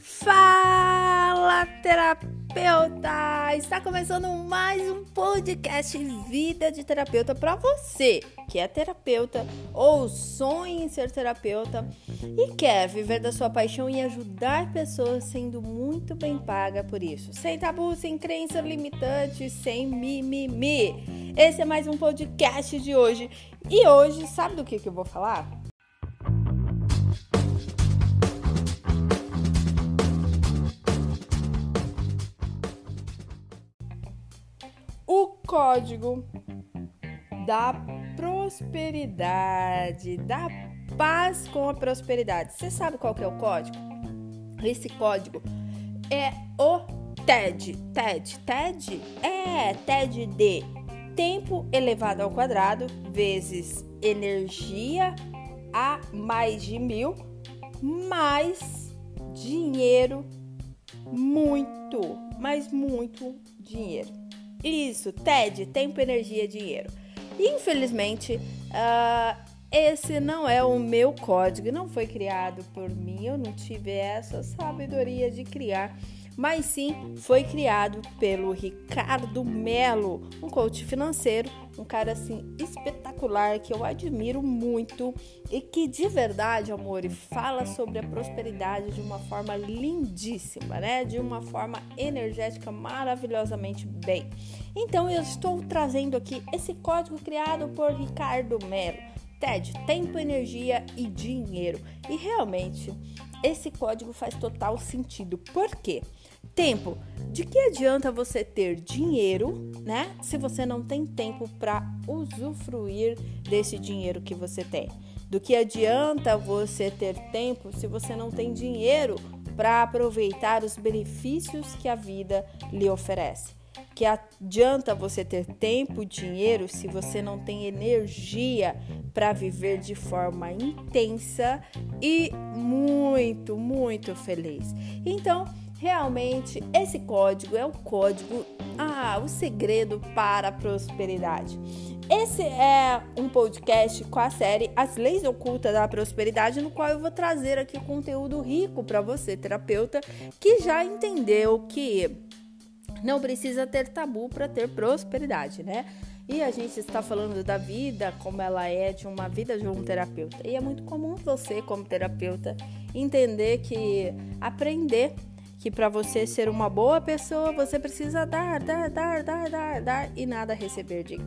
Fala, terapeuta! Está começando mais um podcast Vida de Terapeuta para você que é terapeuta ou sonha em ser terapeuta e quer viver da sua paixão e ajudar pessoas sendo muito bem paga por isso. Sem tabu, sem crença limitante, sem mimimi. Esse é mais um podcast de hoje. E hoje, sabe do que, que eu vou falar? Código da prosperidade, da paz com a prosperidade. Você sabe qual que é o código? Esse código é o TED. TED, TED é TED de tempo elevado ao quadrado vezes energia a mais de mil mais dinheiro muito, mas muito dinheiro. Isso, TED, tempo, energia, dinheiro. Infelizmente, uh, esse não é o meu código, não foi criado por mim, eu não tive essa sabedoria de criar mas sim foi criado pelo Ricardo Melo, um coach financeiro, um cara assim espetacular que eu admiro muito e que de verdade, amor, fala sobre a prosperidade de uma forma lindíssima, né? De uma forma energética maravilhosamente bem. Então eu estou trazendo aqui esse código criado por Ricardo Melo. TED, tempo, energia e dinheiro. E realmente esse código faz total sentido. Por quê? Tempo. De que adianta você ter dinheiro, né? Se você não tem tempo para usufruir desse dinheiro que você tem. Do que adianta você ter tempo se você não tem dinheiro para aproveitar os benefícios que a vida lhe oferece? Que adianta você ter tempo e dinheiro se você não tem energia para viver de forma intensa e muito, muito feliz. Então, Realmente, esse código é o código, ah, o segredo para a prosperidade. Esse é um podcast com a série As Leis Ocultas da Prosperidade, no qual eu vou trazer aqui conteúdo rico para você, terapeuta, que já entendeu que não precisa ter tabu para ter prosperidade, né? E a gente está falando da vida como ela é, de uma vida de um terapeuta. E é muito comum você, como terapeuta, entender que aprender que para você ser uma boa pessoa, você precisa dar, dar, dar, dar, dar, dar e nada receber de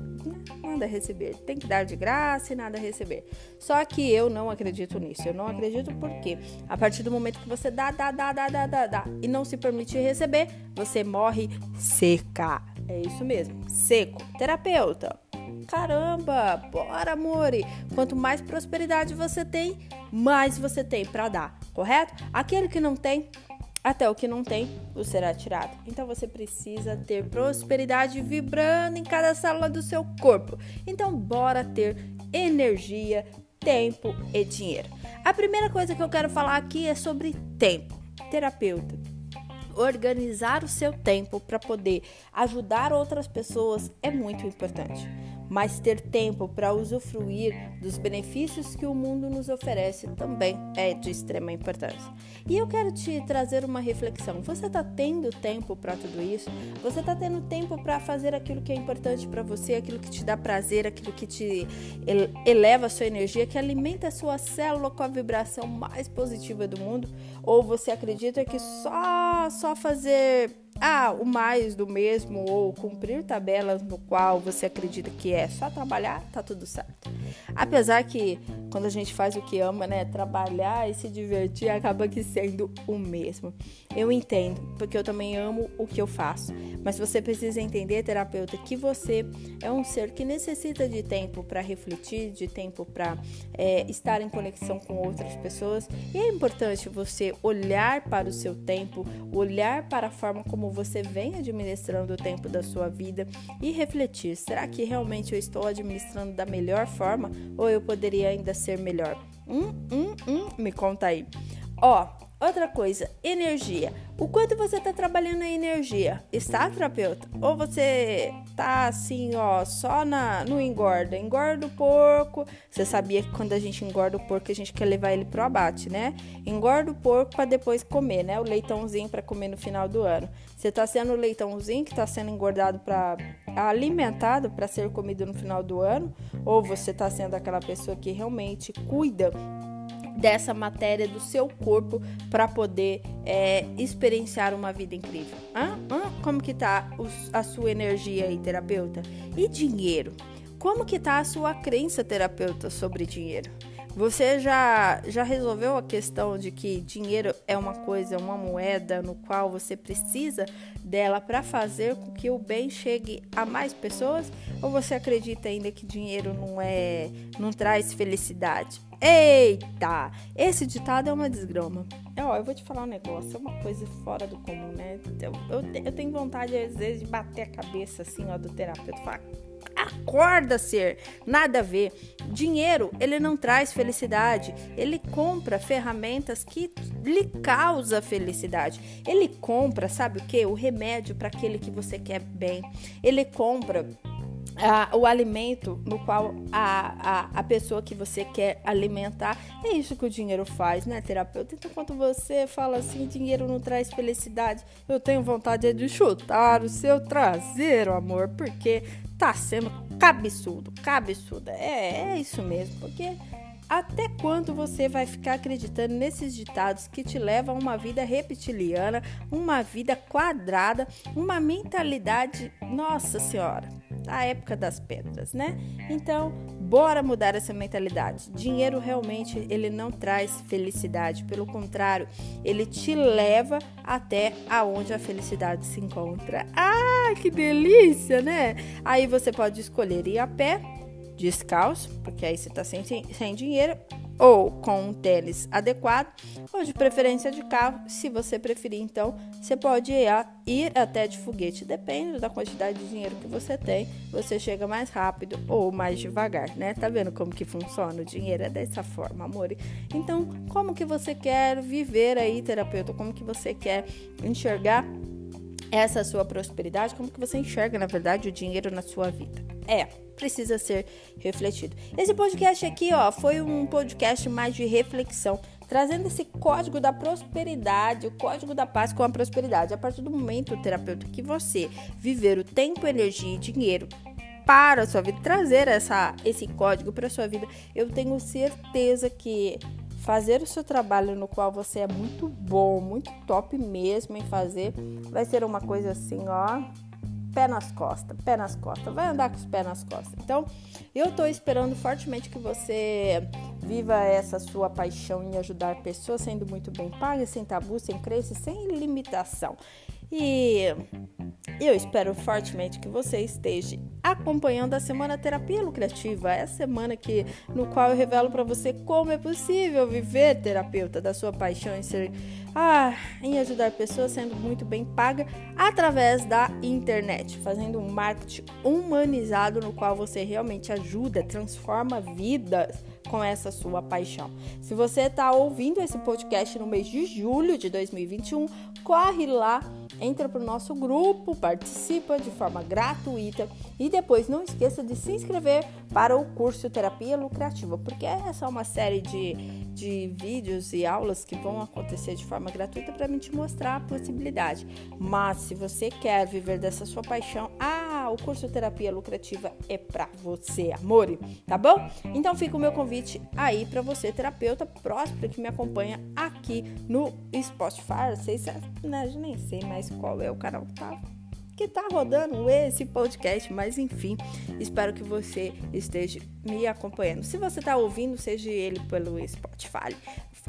nada receber. Tem que dar de graça e nada receber. Só que eu não acredito nisso. Eu não acredito porque a partir do momento que você dá, dá, dá, dá, dá, dá, dá e não se permite receber, você morre seca. É isso mesmo, seco. Terapeuta. Caramba, bora, amore. Quanto mais prosperidade você tem, mais você tem para dar, correto? Aquele que não tem, até o que não tem, o será tirado. Então você precisa ter prosperidade vibrando em cada célula do seu corpo. Então bora ter energia, tempo e dinheiro. A primeira coisa que eu quero falar aqui é sobre tempo. Terapeuta, organizar o seu tempo para poder ajudar outras pessoas é muito importante mas ter tempo para usufruir dos benefícios que o mundo nos oferece também é de extrema importância. E eu quero te trazer uma reflexão. Você está tendo tempo para tudo isso? Você está tendo tempo para fazer aquilo que é importante para você, aquilo que te dá prazer, aquilo que te eleva a sua energia, que alimenta a sua célula com a vibração mais positiva do mundo? Ou você acredita que só só fazer ah, o mais do mesmo ou cumprir tabelas no qual você acredita que é só trabalhar, tá tudo certo. Apesar que quando a gente faz o que ama, né, trabalhar e se divertir acaba que sendo o mesmo. Eu entendo, porque eu também amo o que eu faço, mas você precisa entender, terapeuta, que você é um ser que necessita de tempo para refletir, de tempo para é, estar em conexão com outras pessoas, e é importante você olhar para o seu tempo, olhar para a forma como você vem administrando o tempo da sua vida e refletir: será que realmente eu estou administrando da melhor forma? Ou eu poderia ainda ser melhor? Hum, hum, hum, me conta aí. Ó, outra coisa, energia. O quanto você está trabalhando a energia? Está, terapeuta? Ou você tá assim, ó, só na, no engorda. Engorda o porco. Você sabia que quando a gente engorda o porco, a gente quer levar ele pro abate, né? Engorda o porco para depois comer, né? O leitãozinho para comer no final do ano. Você tá sendo o leitãozinho que tá sendo engordado para alimentado para ser comido no final do ano, ou você tá sendo aquela pessoa que realmente cuida dessa matéria do seu corpo para poder é, experienciar uma vida incrível. Hã? Hã? Como que tá a sua energia aí, terapeuta? E dinheiro? Como que tá a sua crença, terapeuta, sobre dinheiro? Você já, já resolveu a questão de que dinheiro é uma coisa, uma moeda no qual você precisa dela para fazer com que o bem chegue a mais pessoas? Ou você acredita ainda que dinheiro não é, não traz felicidade? Eita! Esse ditado é uma desgrama. Ó, eu vou te falar um negócio, é uma coisa fora do comum, né? Eu, eu, eu tenho vontade, às vezes, de bater a cabeça assim, ó, do terapeuta falar. Acorda, ser, nada a ver. Dinheiro, ele não traz felicidade. Ele compra ferramentas que lhe causa felicidade. Ele compra, sabe o que? O remédio para aquele que você quer bem. Ele compra o alimento no qual a, a, a pessoa que você quer alimentar. É isso que o dinheiro faz, né, terapeuta? Então, quando você fala assim, dinheiro não traz felicidade, eu tenho vontade de chutar o seu traseiro, amor, porque tá sendo cabeçudo, cabeçuda. É, é isso mesmo, porque até quando você vai ficar acreditando nesses ditados que te levam a uma vida reptiliana, uma vida quadrada, uma mentalidade, nossa senhora, a época das pedras, né? Então, bora mudar essa mentalidade. Dinheiro realmente ele não traz felicidade, pelo contrário, ele te leva até aonde a felicidade se encontra. Ah, que delícia, né? Aí você pode escolher ir a pé, descalço, porque aí você tá sem, sem dinheiro, ou com um tênis adequado, ou de preferência de carro, se você preferir. Então, você pode ir até de foguete, depende da quantidade de dinheiro que você tem, você chega mais rápido ou mais devagar, né? Tá vendo como que funciona o dinheiro? É dessa forma, amor. Então, como que você quer viver aí, terapeuta? Como que você quer enxergar essa sua prosperidade? Como que você enxerga, na verdade, o dinheiro na sua vida? É, precisa ser refletido. Esse podcast aqui, ó, foi um podcast mais de reflexão, trazendo esse código da prosperidade, o código da paz com a prosperidade. A partir do momento, terapeuta, que você viver o tempo, energia e dinheiro para a sua vida, trazer essa, esse código para a sua vida, eu tenho certeza que fazer o seu trabalho no qual você é muito bom, muito top mesmo em fazer, vai ser uma coisa assim, ó, pé nas costas, pé nas costas, vai andar com os pés nas costas. Então, eu tô esperando fortemente que você viva essa sua paixão em ajudar pessoas, sendo muito bem paga, sem tabu, sem crença, sem limitação. E eu espero fortemente que você esteja acompanhando a semana terapia lucrativa, é a semana que no qual eu revelo para você como é possível viver terapeuta da sua paixão em ser ah, em ajudar pessoas sendo muito bem paga através da internet, fazendo um marketing humanizado no qual você realmente ajuda, transforma vidas com essa sua paixão. Se você está ouvindo esse podcast no mês de julho de 2021, corre lá entra para o nosso grupo, participa de forma gratuita e depois não esqueça de se inscrever para o curso Terapia Lucrativa, porque essa é uma série de, de vídeos e aulas que vão acontecer de forma gratuita para me te mostrar a possibilidade. Mas se você quer viver dessa sua paixão, ah, o curso Terapia Lucrativa é para você, amor, tá bom? Então fica o meu convite aí para você, terapeuta próspero que me acompanha aqui no Spotify. Vocês né, nem sei mais qual é o canal que tá que tá rodando esse podcast, mas enfim, espero que você esteja me acompanhando. Se você tá ouvindo, seja ele pelo Spotify.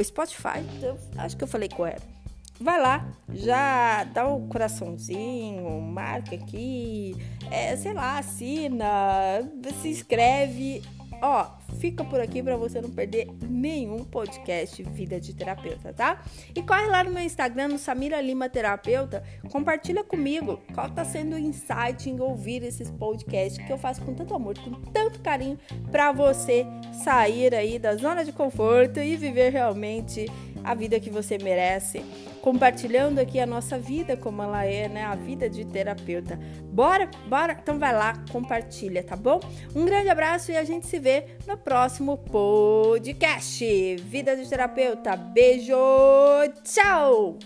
Spotify, eu acho que eu falei era. Vai lá, já dá o um coraçãozinho, marca aqui, é, sei lá, assina, se inscreve Ó, fica por aqui para você não perder nenhum podcast Vida de Terapeuta, tá? E corre lá no meu Instagram, no Samira Lima Terapeuta, compartilha comigo qual tá sendo o insight em ouvir esses podcasts que eu faço com tanto amor, com tanto carinho para você sair aí da zona de conforto e viver realmente a vida que você merece compartilhando aqui a nossa vida como ela é, né? A vida de terapeuta. Bora, bora? Então vai lá, compartilha, tá bom? Um grande abraço e a gente se vê no próximo podcast. Vida de terapeuta. Beijo, tchau!